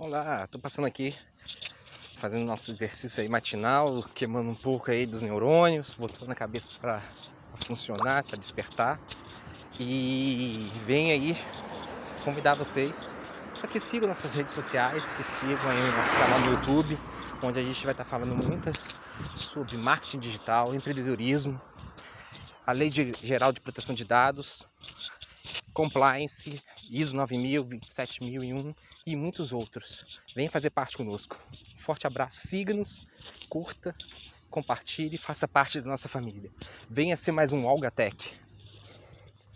Olá, tô passando aqui fazendo nosso exercício aí matinal, queimando um pouco aí dos neurônios, botando a cabeça para funcionar, para despertar. E vem aí convidar vocês para que sigam nossas redes sociais, que sigam aí o nosso canal no YouTube, onde a gente vai estar falando muito sobre marketing digital, empreendedorismo, a Lei Geral de Proteção de Dados, compliance, ISO 9000, 27001 e muitos outros. Vem fazer parte conosco. forte abraço, siga-nos, curta, compartilhe, faça parte da nossa família. Venha ser mais um Algatech.